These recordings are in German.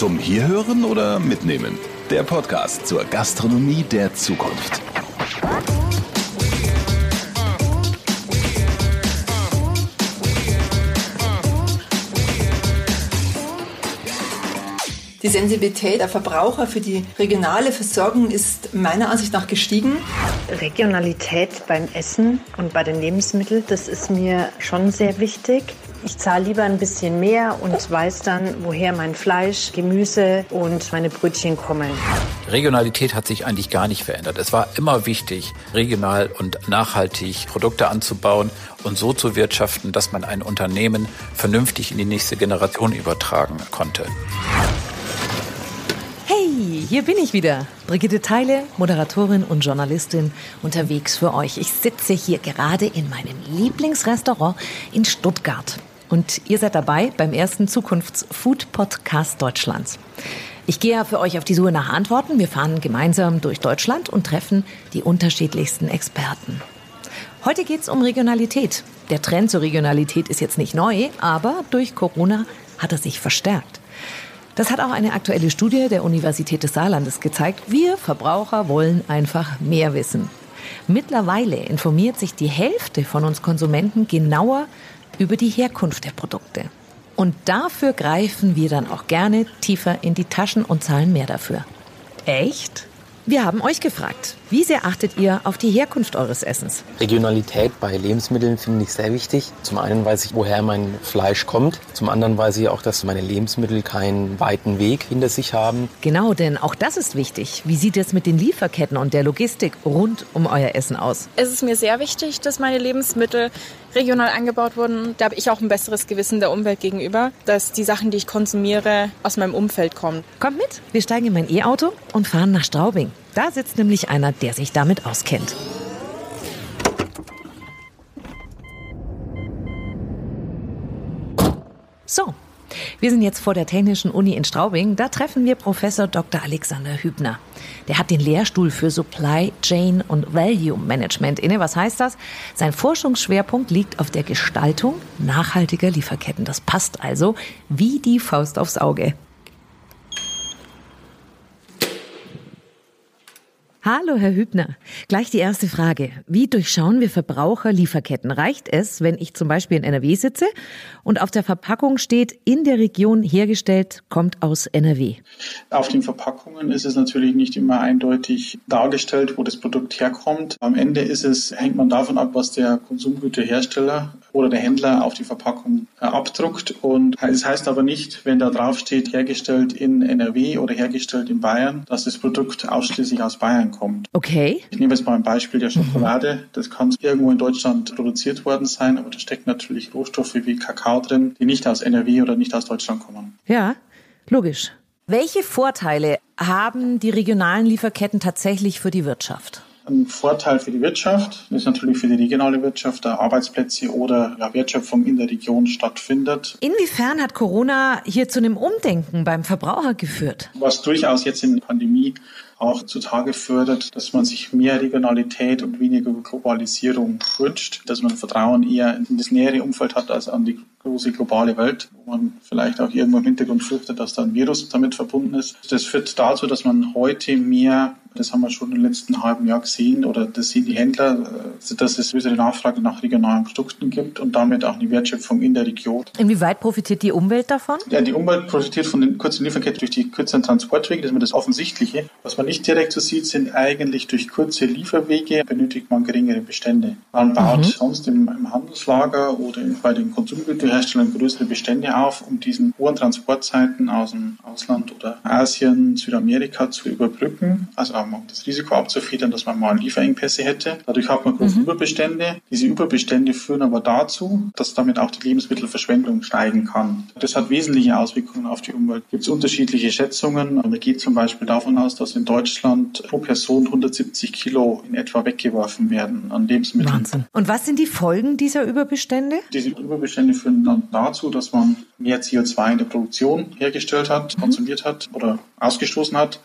Zum Hierhören oder Mitnehmen? Der Podcast zur Gastronomie der Zukunft. Die Sensibilität der Verbraucher für die regionale Versorgung ist meiner Ansicht nach gestiegen. Regionalität beim Essen und bei den Lebensmitteln, das ist mir schon sehr wichtig. Ich zahle lieber ein bisschen mehr und weiß dann, woher mein Fleisch, Gemüse und meine Brötchen kommen. Regionalität hat sich eigentlich gar nicht verändert. Es war immer wichtig, regional und nachhaltig Produkte anzubauen und so zu wirtschaften, dass man ein Unternehmen vernünftig in die nächste Generation übertragen konnte. Hey, hier bin ich wieder. Brigitte Teile, Moderatorin und Journalistin, unterwegs für euch. Ich sitze hier gerade in meinem Lieblingsrestaurant in Stuttgart. Und ihr seid dabei beim ersten Zukunfts-Food-Podcast Deutschlands. Ich gehe ja für euch auf die Suche nach Antworten. Wir fahren gemeinsam durch Deutschland und treffen die unterschiedlichsten Experten. Heute geht es um Regionalität. Der Trend zur Regionalität ist jetzt nicht neu, aber durch Corona hat er sich verstärkt. Das hat auch eine aktuelle Studie der Universität des Saarlandes gezeigt. Wir Verbraucher wollen einfach mehr wissen. Mittlerweile informiert sich die Hälfte von uns Konsumenten genauer über die Herkunft der Produkte. Und dafür greifen wir dann auch gerne tiefer in die Taschen und zahlen mehr dafür. Echt? Wir haben euch gefragt, wie sehr achtet ihr auf die Herkunft eures Essens? Regionalität bei Lebensmitteln finde ich sehr wichtig. Zum einen weiß ich, woher mein Fleisch kommt. Zum anderen weiß ich auch, dass meine Lebensmittel keinen weiten Weg hinter sich haben. Genau, denn auch das ist wichtig. Wie sieht es mit den Lieferketten und der Logistik rund um euer Essen aus? Es ist mir sehr wichtig, dass meine Lebensmittel regional angebaut wurden. Da habe ich auch ein besseres Gewissen der Umwelt gegenüber, dass die Sachen, die ich konsumiere, aus meinem Umfeld kommen. Kommt mit, wir steigen in mein E-Auto und fahren nach Straubing. Da sitzt nämlich einer, der sich damit auskennt. So, wir sind jetzt vor der Technischen Uni in Straubing. Da treffen wir Professor Dr. Alexander Hübner. Der hat den Lehrstuhl für Supply Chain und Value Management inne. Was heißt das? Sein Forschungsschwerpunkt liegt auf der Gestaltung nachhaltiger Lieferketten. Das passt also wie die Faust aufs Auge. Hallo, Herr Hübner. Gleich die erste Frage. Wie durchschauen wir Verbraucher Lieferketten? Reicht es, wenn ich zum Beispiel in NRW sitze und auf der Verpackung steht, in der Region hergestellt, kommt aus NRW? Auf den Verpackungen ist es natürlich nicht immer eindeutig dargestellt, wo das Produkt herkommt. Am Ende ist es, hängt man davon ab, was der Konsumgüterhersteller oder der Händler auf die Verpackung äh, abdruckt. Und es heißt aber nicht, wenn da drauf steht, hergestellt in NRW oder hergestellt in Bayern, dass das Produkt ausschließlich aus Bayern kommt. Okay. Ich nehme jetzt mal ein Beispiel der Schokolade. Das kann irgendwo in Deutschland produziert worden sein, aber da stecken natürlich Rohstoffe wie Kakao drin, die nicht aus NRW oder nicht aus Deutschland kommen. Ja, logisch. Welche Vorteile haben die regionalen Lieferketten tatsächlich für die Wirtschaft? Ein Vorteil für die Wirtschaft ist natürlich für die regionale Wirtschaft, da Arbeitsplätze oder ja, Wertschöpfung in der Region stattfindet. Inwiefern hat Corona hier zu einem Umdenken beim Verbraucher geführt? Was durchaus jetzt in der Pandemie auch zutage fördert, dass man sich mehr Regionalität und weniger Globalisierung wünscht, dass man Vertrauen eher in das nähere Umfeld hat als an die große globale Welt, wo man vielleicht auch irgendwo im Hintergrund fürchtet, dass da ein Virus damit verbunden ist. Das führt dazu, dass man heute mehr das haben wir schon im letzten halben Jahr gesehen oder das sehen die Händler, äh, dass es größere Nachfrage nach regionalen Produkten gibt und damit auch eine Wertschöpfung in der Region. Inwieweit profitiert die Umwelt davon? Ja, die Umwelt profitiert von den kurzen Lieferketten durch die kürzeren Transportwege. Das ist das Offensichtliche. Was man nicht direkt so sieht, sind eigentlich durch kurze Lieferwege benötigt man geringere Bestände. Man baut mhm. sonst im, im, Handelslager oder bei den Konsumgüterherstellern größere Bestände auf, um diesen hohen Transportzeiten aus dem Ausland oder Asien, Südamerika zu überbrücken. Also um das Risiko abzufedern, dass man mal Lieferengpässe hätte. Dadurch hat man große mhm. Überbestände. Diese Überbestände führen aber dazu, dass damit auch die Lebensmittelverschwendung steigen kann. Das hat wesentliche Auswirkungen auf die Umwelt. Es gibt unterschiedliche Schätzungen. Man geht zum Beispiel davon aus, dass in Deutschland pro Person 170 Kilo in etwa weggeworfen werden an Lebensmitteln. Wahnsinn. Und was sind die Folgen dieser Überbestände? Diese Überbestände führen dann dazu, dass man mehr CO2 in der Produktion hergestellt hat, mhm. konsumiert hat oder ausgestoßen hat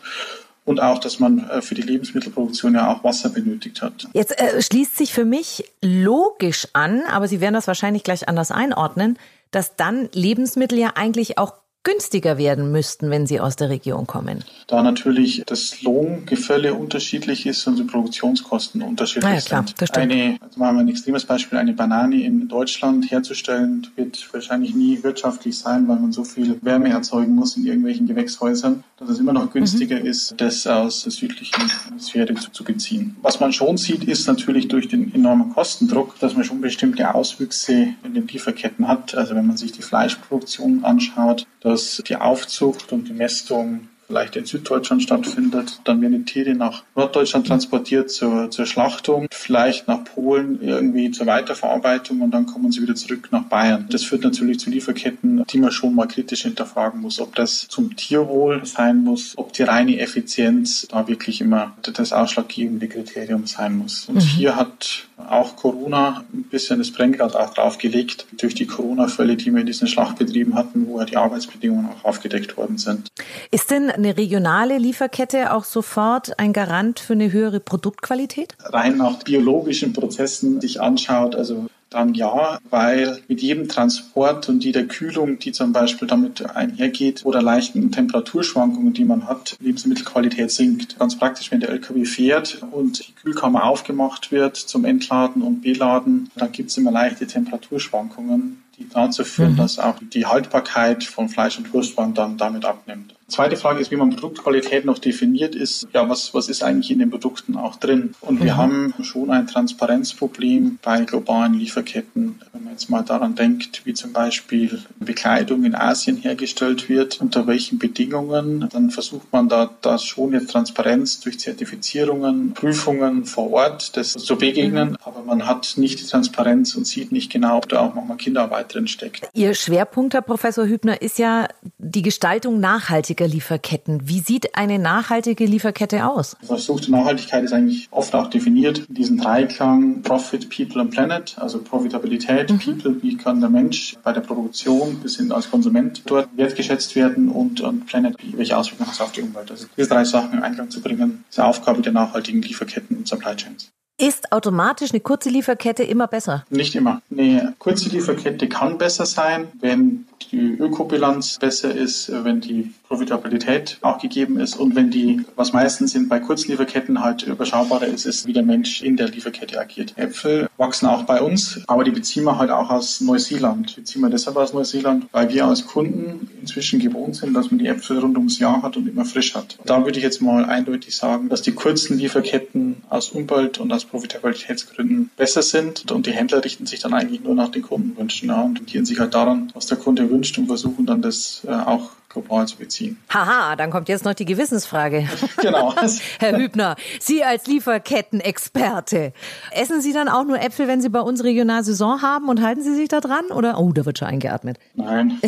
und auch, dass man äh, für die Lebensmittelproduktion ja auch Wasser benötigt hat. Jetzt äh, schließt sich für mich logisch an, aber Sie werden das wahrscheinlich gleich anders einordnen, dass dann Lebensmittel ja eigentlich auch günstiger werden müssten, wenn sie aus der Region kommen? Da natürlich das Lohngefälle unterschiedlich ist und die Produktionskosten unterschiedlich ja, klar, sind. Das stimmt. Eine, also wir ein extremes Beispiel, eine Banane in Deutschland herzustellen, wird wahrscheinlich nie wirtschaftlich sein, weil man so viel Wärme erzeugen muss in irgendwelchen Gewächshäusern, dass es immer noch günstiger mhm. ist, das aus der südlichen Hemisphäre zu, zu beziehen. Was man schon sieht, ist natürlich durch den enormen Kostendruck, dass man schon bestimmte Auswüchse in den Lieferketten hat. Also wenn man sich die Fleischproduktion anschaut, dass die Aufzucht und die Mästung vielleicht in Süddeutschland stattfindet. Dann werden die Tiere nach Norddeutschland transportiert zur, zur Schlachtung, vielleicht nach Polen irgendwie zur Weiterverarbeitung und dann kommen sie wieder zurück nach Bayern. Das führt natürlich zu Lieferketten, die man schon mal kritisch hinterfragen muss, ob das zum Tierwohl sein muss, ob die reine Effizienz da wirklich immer das ausschlaggebende Kriterium sein muss. Und mhm. hier hat auch Corona ein bisschen das Brennglas auch draufgelegt durch die Corona-Fälle, die wir in diesen Schlachtbetrieben hatten, wo ja die Arbeitsbedingungen auch aufgedeckt worden sind. Ist denn eine regionale Lieferkette auch sofort ein Garant für eine höhere Produktqualität? Rein nach biologischen Prozessen sich anschaut, also dann ja, weil mit jedem Transport und jeder Kühlung, die zum Beispiel damit einhergeht, oder leichten Temperaturschwankungen, die man hat, Lebensmittelqualität sinkt. Ganz praktisch, wenn der LKW fährt und die Kühlkammer aufgemacht wird zum Entladen und Beladen, dann gibt es immer leichte Temperaturschwankungen die dazu führen, mhm. dass auch die Haltbarkeit von Fleisch und Wurstwaren dann damit abnimmt. Zweite Frage ist, wie man Produktqualität noch definiert, ist, ja, was, was ist eigentlich in den Produkten auch drin? Und wir mhm. haben schon ein Transparenzproblem bei globalen Lieferketten. Wenn man jetzt mal daran denkt, wie zum Beispiel Bekleidung in Asien hergestellt wird, unter welchen Bedingungen, dann versucht man da, da schon jetzt Transparenz durch Zertifizierungen, Prüfungen vor Ort, das zu begegnen. Mhm. Aber man hat nicht die Transparenz und sieht nicht genau, ob da auch nochmal Kinderarbeit drin steckt. Ihr Schwerpunkt, Herr Professor Hübner, ist ja die Gestaltung nachhaltig nachhaltiger Lieferketten. Wie sieht eine nachhaltige Lieferkette aus? Versuchte Nachhaltigkeit ist eigentlich oft auch definiert in diesem Dreiklang Profit, People and Planet, also Profitabilität, mhm. People, wie kann der Mensch bei der Produktion bis hin als Konsument dort wertgeschätzt werden und, und Planet, welche Auswirkungen hat es auf die Umwelt. Also diese drei Sachen in Einklang zu bringen, ist Aufgabe der nachhaltigen Lieferketten und Supply Chains. Ist automatisch eine kurze Lieferkette immer besser? Nicht immer. Eine kurze Lieferkette kann besser sein, wenn die Ökobilanz besser ist, wenn die Profitabilität auch gegeben ist und wenn die, was meistens sind bei Kurzlieferketten halt überschaubarer ist, ist, wie der Mensch in der Lieferkette agiert. Äpfel wachsen auch bei uns, aber die beziehen wir halt auch aus Neuseeland. Beziehen wir deshalb aus Neuseeland, weil wir als Kunden inzwischen gewohnt sind, dass man die Äpfel rund ums Jahr hat und immer frisch hat. Da würde ich jetzt mal eindeutig sagen, dass die kurzen Lieferketten aus Umwelt- und aus Profitabilitätsgründen besser sind und die Händler richten sich dann eigentlich nur nach den Kundenwünschen ja, und orientieren sich halt daran, was der Kunde wünscht und versuchen dann das äh, auch global zu beziehen. Haha, dann kommt jetzt noch die Gewissensfrage. genau. Herr Hübner, Sie als Lieferkettenexperte, essen Sie dann auch nur Äpfel, wenn Sie bei uns regional Saison haben und halten Sie sich da dran? Oder, oh, da wird schon eingeatmet. Nein,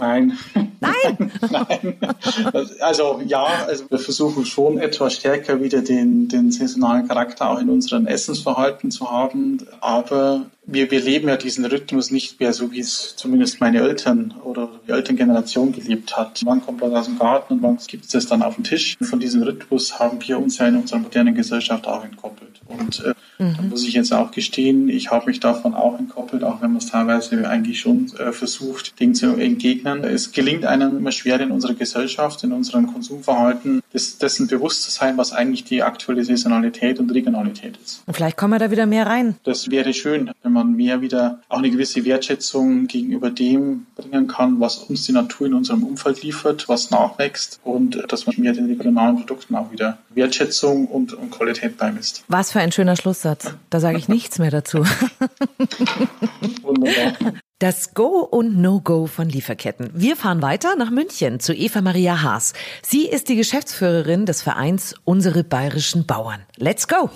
nein. nein? nein. Also ja, also wir versuchen schon etwas stärker wieder den, den saisonalen Charakter auch in unserem Essensverhalten zu haben, aber wir, wir leben ja diesen Rhythmus nicht mehr so, wie es zumindest meine Eltern oder die Elterngeneration gelebt hat. Wann kommt was aus dem Garten und wann gibt es das dann auf dem Tisch? Von diesem Rhythmus haben wir uns ja in unserer modernen Gesellschaft auch entkoppelt. Und äh, mhm. da muss ich jetzt auch gestehen, ich habe mich davon auch entkoppelt, auch wenn man es teilweise eigentlich schon äh, versucht, Dinge zu entgegnen. Es gelingt einem immer schwer in unserer Gesellschaft, in unserem Konsumverhalten, des, dessen bewusst zu sein, was eigentlich die aktuelle Saisonalität und Regionalität ist. Und vielleicht kommen wir da wieder mehr rein. Das wäre schön, wenn man mehr wieder auch eine gewisse Wertschätzung gegenüber dem bringen kann, was uns die Natur in unserem Umfeld liefert, was nachwächst und dass man mehr den regionalen Produkten auch wieder Wertschätzung und, und Qualität beimisst. Was für ein schöner Schlusssatz. Da sage ich nichts mehr dazu. Wunderbar. Das Go und No-Go von Lieferketten. Wir fahren weiter nach München zu Eva Maria Haas. Sie ist die Geschäftsführerin des Vereins Unsere bayerischen Bauern. Let's go!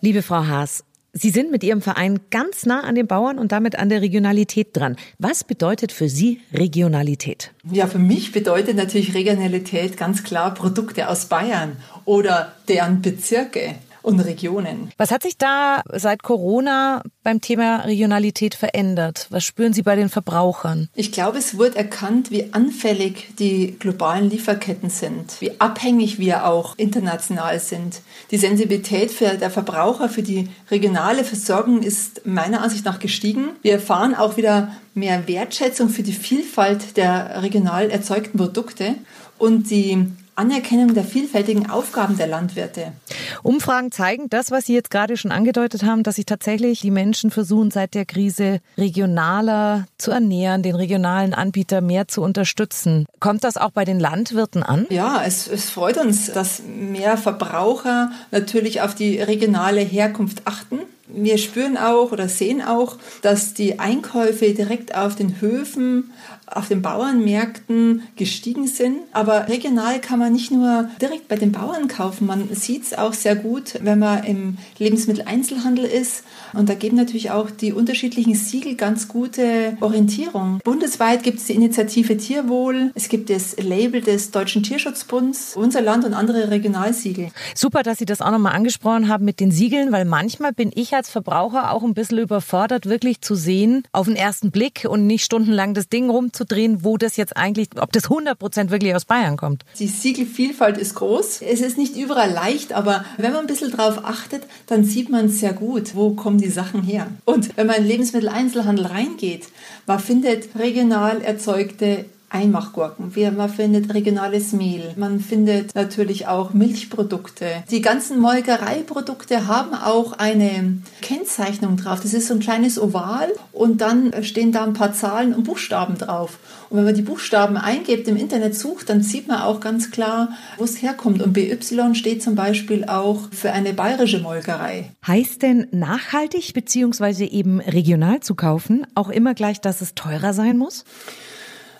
Liebe Frau Haas, Sie sind mit Ihrem Verein ganz nah an den Bauern und damit an der Regionalität dran. Was bedeutet für Sie Regionalität? Ja, für mich bedeutet natürlich Regionalität ganz klar Produkte aus Bayern oder deren Bezirke. Und Regionen. Was hat sich da seit Corona beim Thema Regionalität verändert? Was spüren Sie bei den Verbrauchern? Ich glaube, es wurde erkannt, wie anfällig die globalen Lieferketten sind, wie abhängig wir auch international sind. Die Sensibilität für der Verbraucher für die regionale Versorgung ist meiner Ansicht nach gestiegen. Wir erfahren auch wieder mehr Wertschätzung für die Vielfalt der regional erzeugten Produkte und die Anerkennung der vielfältigen Aufgaben der Landwirte. Umfragen zeigen das, was Sie jetzt gerade schon angedeutet haben, dass sich tatsächlich die Menschen versuchen, seit der Krise regionaler zu ernähren, den regionalen Anbieter mehr zu unterstützen. Kommt das auch bei den Landwirten an? Ja, es, es freut uns, dass mehr Verbraucher natürlich auf die regionale Herkunft achten wir spüren auch oder sehen auch, dass die Einkäufe direkt auf den Höfen, auf den Bauernmärkten gestiegen sind. Aber regional kann man nicht nur direkt bei den Bauern kaufen. Man sieht es auch sehr gut, wenn man im Lebensmitteleinzelhandel ist. Und da geben natürlich auch die unterschiedlichen Siegel ganz gute Orientierung. Bundesweit gibt es die Initiative Tierwohl. Es gibt das Label des Deutschen Tierschutzbunds, unser Land und andere Regionalsiegel. Super, dass Sie das auch nochmal angesprochen haben mit den Siegeln, weil manchmal bin ich als Verbraucher auch ein bisschen überfordert, wirklich zu sehen, auf den ersten Blick und nicht stundenlang das Ding rumzudrehen, wo das jetzt eigentlich, ob das 100 Prozent wirklich aus Bayern kommt. Die Siegelvielfalt ist groß. Es ist nicht überall leicht, aber wenn man ein bisschen drauf achtet, dann sieht man sehr gut, wo kommen die Sachen her. Und wenn man in Lebensmitteleinzelhandel reingeht, man findet regional erzeugte Einmachgurken. Man findet regionales Mehl. Man findet natürlich auch Milchprodukte. Die ganzen Molkereiprodukte haben auch eine Kennzeichnung drauf. Das ist so ein kleines Oval und dann stehen da ein paar Zahlen und Buchstaben drauf. Und wenn man die Buchstaben eingibt, im Internet sucht, dann sieht man auch ganz klar, wo es herkommt. Und BY steht zum Beispiel auch für eine bayerische Molkerei. Heißt denn nachhaltig bzw. eben regional zu kaufen auch immer gleich, dass es teurer sein muss?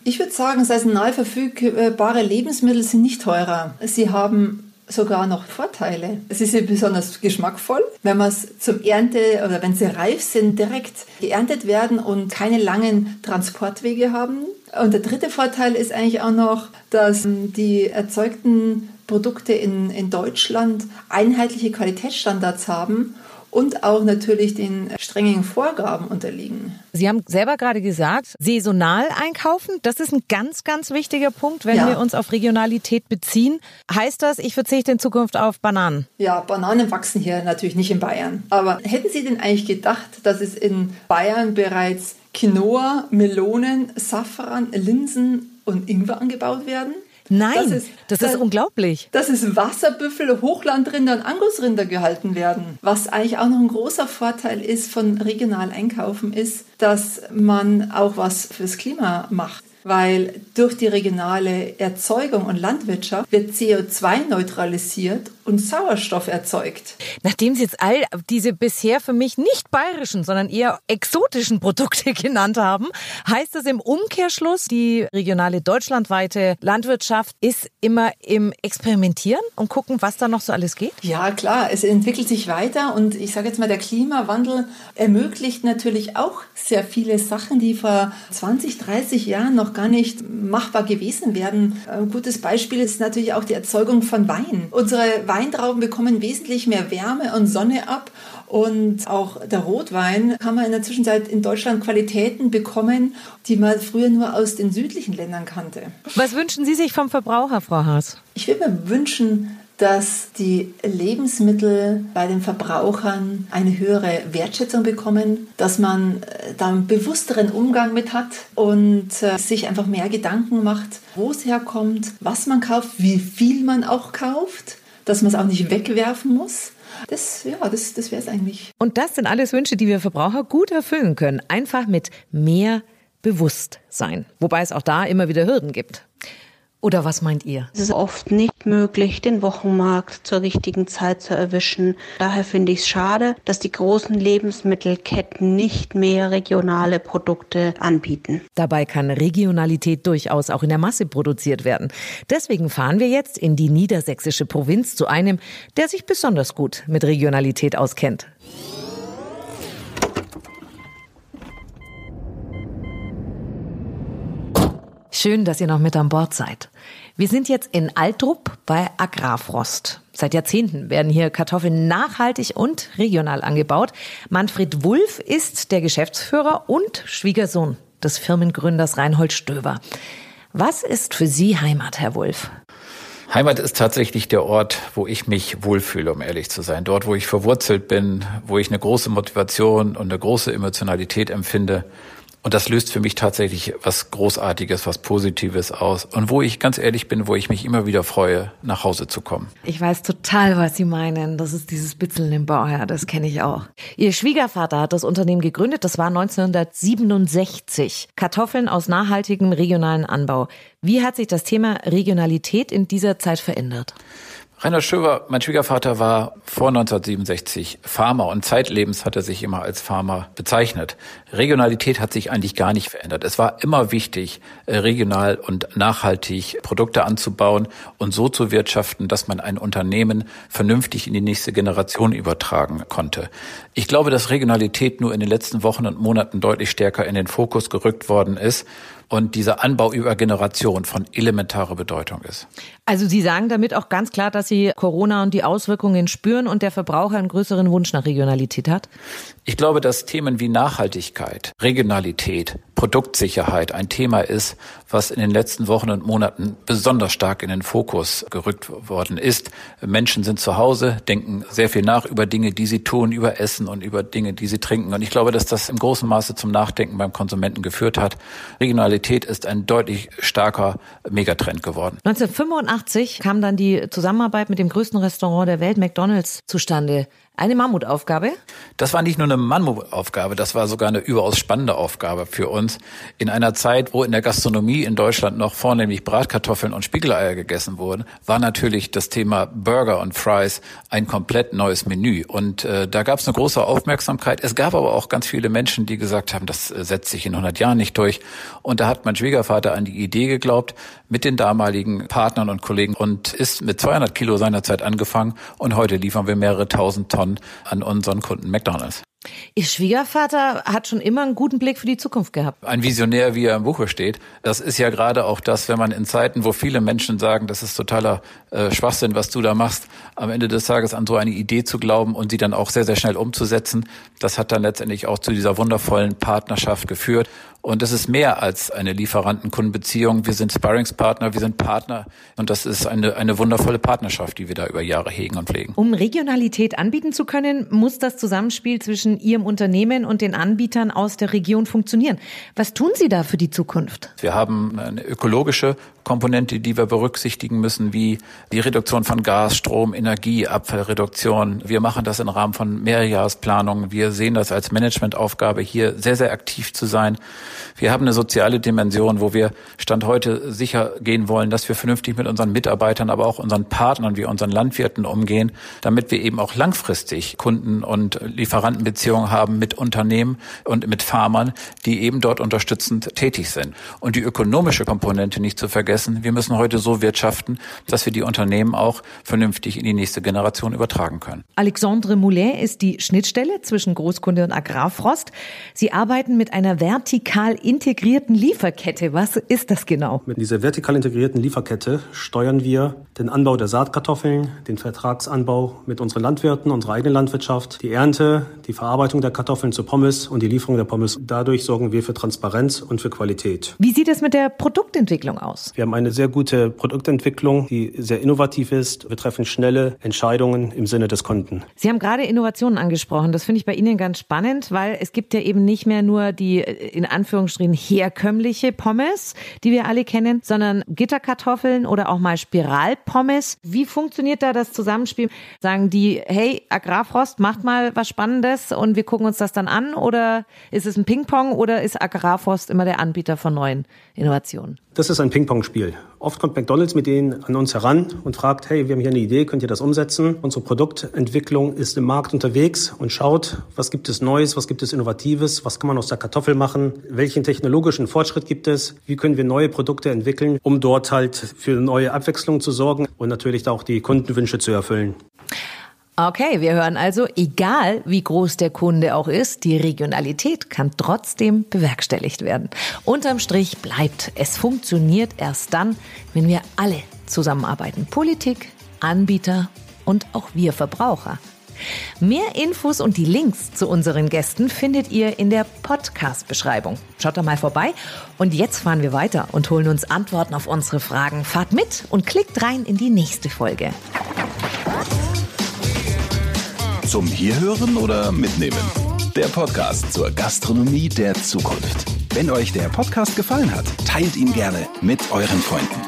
Ich würde sagen, saisonal verfügbare Lebensmittel sind nicht teurer. Sie haben sogar noch Vorteile. Es ist besonders geschmackvoll, wenn man es zum Ernte oder wenn sie reif sind, direkt geerntet werden und keine langen Transportwege haben. Und der dritte Vorteil ist eigentlich auch noch, dass die erzeugten Produkte in, in Deutschland einheitliche Qualitätsstandards haben und auch natürlich den strengen Vorgaben unterliegen. Sie haben selber gerade gesagt, saisonal einkaufen, das ist ein ganz, ganz wichtiger Punkt, wenn ja. wir uns auf Regionalität beziehen. Heißt das, ich verzichte in Zukunft auf Bananen? Ja, Bananen wachsen hier natürlich nicht in Bayern. Aber hätten Sie denn eigentlich gedacht, dass es in Bayern bereits Quinoa, Melonen, Safran, Linsen und Ingwer angebaut werden? Nein, das ist, das ist unglaublich. Dass es Wasserbüffel, Hochlandrinder und Angusrinder gehalten werden. Was eigentlich auch noch ein großer Vorteil ist von regional einkaufen, ist, dass man auch was fürs Klima macht weil durch die regionale Erzeugung und Landwirtschaft wird CO2 neutralisiert und Sauerstoff erzeugt. Nachdem Sie jetzt all diese bisher für mich nicht bayerischen, sondern eher exotischen Produkte genannt haben, heißt das im Umkehrschluss, die regionale deutschlandweite Landwirtschaft ist immer im Experimentieren und gucken, was da noch so alles geht? Ja, klar, es entwickelt sich weiter und ich sage jetzt mal, der Klimawandel ermöglicht natürlich auch sehr viele Sachen, die vor 20, 30 Jahren noch gar nicht machbar gewesen wären. Ein gutes Beispiel ist natürlich auch die Erzeugung von Wein. Unsere Weintrauben bekommen wesentlich mehr Wärme und Sonne ab und auch der Rotwein kann man in der Zwischenzeit in Deutschland Qualitäten bekommen, die man früher nur aus den südlichen Ländern kannte. Was wünschen Sie sich vom Verbraucher, Frau Haas? Ich würde mir wünschen, dass die Lebensmittel bei den Verbrauchern eine höhere Wertschätzung bekommen, dass man äh, da einen bewussteren Umgang mit hat und äh, sich einfach mehr Gedanken macht, wo es herkommt, was man kauft, wie viel man auch kauft dass man es auch nicht wegwerfen muss. Das, ja, das, das wäre es eigentlich. Und das sind alles Wünsche, die wir Verbraucher gut erfüllen können. Einfach mit mehr Bewusstsein. Wobei es auch da immer wieder Hürden gibt. Oder was meint ihr? Es ist oft nicht möglich, den Wochenmarkt zur richtigen Zeit zu erwischen. Daher finde ich es schade, dass die großen Lebensmittelketten nicht mehr regionale Produkte anbieten. Dabei kann Regionalität durchaus auch in der Masse produziert werden. Deswegen fahren wir jetzt in die niedersächsische Provinz zu einem, der sich besonders gut mit Regionalität auskennt. Schön, dass ihr noch mit an Bord seid. Wir sind jetzt in Altrup bei Agrarfrost. Seit Jahrzehnten werden hier Kartoffeln nachhaltig und regional angebaut. Manfred Wulff ist der Geschäftsführer und Schwiegersohn des Firmengründers Reinhold Stöber. Was ist für Sie Heimat, Herr Wulff? Heimat ist tatsächlich der Ort, wo ich mich wohlfühle, um ehrlich zu sein. Dort, wo ich verwurzelt bin, wo ich eine große Motivation und eine große Emotionalität empfinde und das löst für mich tatsächlich was Großartiges, was Positives aus. Und wo ich ganz ehrlich bin, wo ich mich immer wieder freue, nach Hause zu kommen. Ich weiß total, was Sie meinen. Das ist dieses Bitzeln im Bauherr, das kenne ich auch. Ihr Schwiegervater hat das Unternehmen gegründet, das war 1967. Kartoffeln aus nachhaltigem regionalen Anbau. Wie hat sich das Thema Regionalität in dieser Zeit verändert? Rainer Schöber, mein Schwiegervater war vor 1967 Farmer und zeitlebens hat er sich immer als Farmer bezeichnet. Regionalität hat sich eigentlich gar nicht verändert. Es war immer wichtig, äh, regional und nachhaltig Produkte anzubauen und so zu wirtschaften, dass man ein Unternehmen vernünftig in die nächste Generation übertragen konnte. Ich glaube, dass Regionalität nur in den letzten Wochen und Monaten deutlich stärker in den Fokus gerückt worden ist und dieser Anbau über Generation von elementarer Bedeutung ist. Also Sie sagen damit auch ganz klar, dass Sie Corona und die Auswirkungen spüren und der Verbraucher einen größeren Wunsch nach Regionalität hat? Ich glaube, dass Themen wie Nachhaltigkeit, Regionalität, Produktsicherheit ein Thema ist, was in den letzten Wochen und Monaten besonders stark in den Fokus gerückt worden ist. Menschen sind zu Hause, denken sehr viel nach über Dinge, die sie tun, über Essen und über Dinge, die sie trinken. Und ich glaube, dass das im großen Maße zum Nachdenken beim Konsumenten geführt hat. Regionalität ist ein deutlich starker Megatrend geworden. 1985 kam dann die Zusammenarbeit mit dem größten Restaurant der Welt, McDonald's, zustande. Eine Mammutaufgabe? Das war nicht nur eine Mammutaufgabe, das war sogar eine überaus spannende Aufgabe für uns. In einer Zeit, wo in der Gastronomie in Deutschland noch vornehmlich Bratkartoffeln und Spiegeleier gegessen wurden, war natürlich das Thema Burger und Fries ein komplett neues Menü. Und äh, da gab es eine große Aufmerksamkeit. Es gab aber auch ganz viele Menschen, die gesagt haben, das äh, setzt sich in 100 Jahren nicht durch. Und da hat mein Schwiegervater an die Idee geglaubt, mit den damaligen Partnern und Kollegen und ist mit 200 Kilo seinerzeit angefangen. Und heute liefern wir mehrere tausend Tonnen Tonnen an unseren Kunden McDonald's. Ihr Schwiegervater hat schon immer einen guten Blick für die Zukunft gehabt. Ein Visionär, wie er im Buche steht. Das ist ja gerade auch das, wenn man in Zeiten, wo viele Menschen sagen, das ist totaler äh, Schwachsinn, was du da machst, am Ende des Tages an so eine Idee zu glauben und sie dann auch sehr, sehr schnell umzusetzen. Das hat dann letztendlich auch zu dieser wundervollen Partnerschaft geführt. Und das ist mehr als eine Lieferanten-Kundenbeziehung. Wir sind Sparringspartner, wir sind Partner. Und das ist eine, eine wundervolle Partnerschaft, die wir da über Jahre hegen und pflegen. Um Regionalität anbieten zu können, muss das Zusammenspiel zwischen Ihrem Unternehmen und den Anbietern aus der Region funktionieren. Was tun Sie da für die Zukunft? Wir haben eine ökologische Komponente, die wir berücksichtigen müssen, wie die Reduktion von Gas, Strom, Energie, Abfallreduktion. Wir machen das im Rahmen von Mehrjahresplanungen. Wir sehen das als Managementaufgabe, hier sehr, sehr aktiv zu sein. Wir haben eine soziale Dimension, wo wir Stand heute sicher gehen wollen, dass wir vernünftig mit unseren Mitarbeitern, aber auch unseren Partnern wie unseren Landwirten umgehen, damit wir eben auch langfristig Kunden- und Lieferantenbeziehungen haben mit Unternehmen und mit Farmern, die eben dort unterstützend tätig sind. Und die ökonomische Komponente nicht zu vergessen. Wir müssen heute so wirtschaften, dass wir die Unternehmen auch vernünftig in die nächste Generation übertragen können. Alexandre Moulin ist die Schnittstelle zwischen Großkunde und Agrarfrost. Sie arbeiten mit einer vertikal integrierten Lieferkette. Was ist das genau? Mit dieser vertikal integrierten Lieferkette steuern wir den Anbau der Saatkartoffeln, den Vertragsanbau mit unseren Landwirten, unserer eigenen Landwirtschaft, die Ernte, die Verarbeitung der Kartoffeln zu Pommes und die Lieferung der Pommes. Dadurch sorgen wir für Transparenz und für Qualität. Wie sieht es mit der Produktentwicklung aus? Wir haben eine sehr gute Produktentwicklung, die sehr innovativ ist. Wir treffen schnelle Entscheidungen im Sinne des Kunden. Sie haben gerade Innovationen angesprochen. Das finde ich bei Ihnen ganz spannend, weil es gibt ja eben nicht mehr nur die in Anführungsstrichen herkömmliche Pommes, die wir alle kennen, sondern Gitterkartoffeln oder auch mal Spiralpommes. Wie funktioniert da das Zusammenspiel? Sagen die, hey, Agrarfrost, macht mal was Spannendes und wir gucken uns das dann an? Oder ist es ein Ping-Pong oder ist Agrarfrost immer der Anbieter von neuen Innovationen? Das ist ein Ping-Pong-Spiel. Oft kommt McDonald's mit denen an uns heran und fragt, hey, wir haben hier eine Idee, könnt ihr das umsetzen? Unsere Produktentwicklung ist im Markt unterwegs und schaut, was gibt es Neues, was gibt es Innovatives, was kann man aus der Kartoffel machen, welchen technologischen Fortschritt gibt es, wie können wir neue Produkte entwickeln, um dort halt für neue Abwechslung zu sorgen und natürlich auch die Kundenwünsche zu erfüllen. Okay, wir hören also, egal wie groß der Kunde auch ist, die Regionalität kann trotzdem bewerkstelligt werden. Unterm Strich bleibt, es funktioniert erst dann, wenn wir alle zusammenarbeiten. Politik, Anbieter und auch wir Verbraucher. Mehr Infos und die Links zu unseren Gästen findet ihr in der Podcast-Beschreibung. Schaut da mal vorbei. Und jetzt fahren wir weiter und holen uns Antworten auf unsere Fragen. Fahrt mit und klickt rein in die nächste Folge. Zum Hierhören oder Mitnehmen? Der Podcast zur Gastronomie der Zukunft. Wenn euch der Podcast gefallen hat, teilt ihn gerne mit euren Freunden.